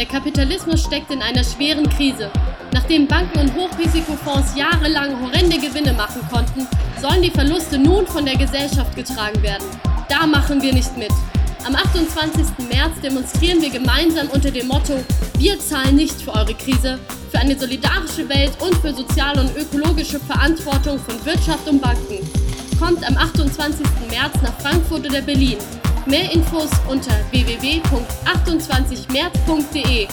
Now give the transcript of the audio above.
Der Kapitalismus steckt in einer schweren Krise. Nachdem Banken und Hochrisikofonds jahrelang horrende Gewinne machen konnten, sollen die Verluste nun von der Gesellschaft getragen werden. Da machen wir nicht mit. Am 28. März demonstrieren wir gemeinsam unter dem Motto Wir zahlen nicht für eure Krise, für eine solidarische Welt und für soziale und ökologische Verantwortung von Wirtschaft und Banken. Kommt am 28. März nach Frankfurt oder Berlin. Mehr Infos unter www.28märz.de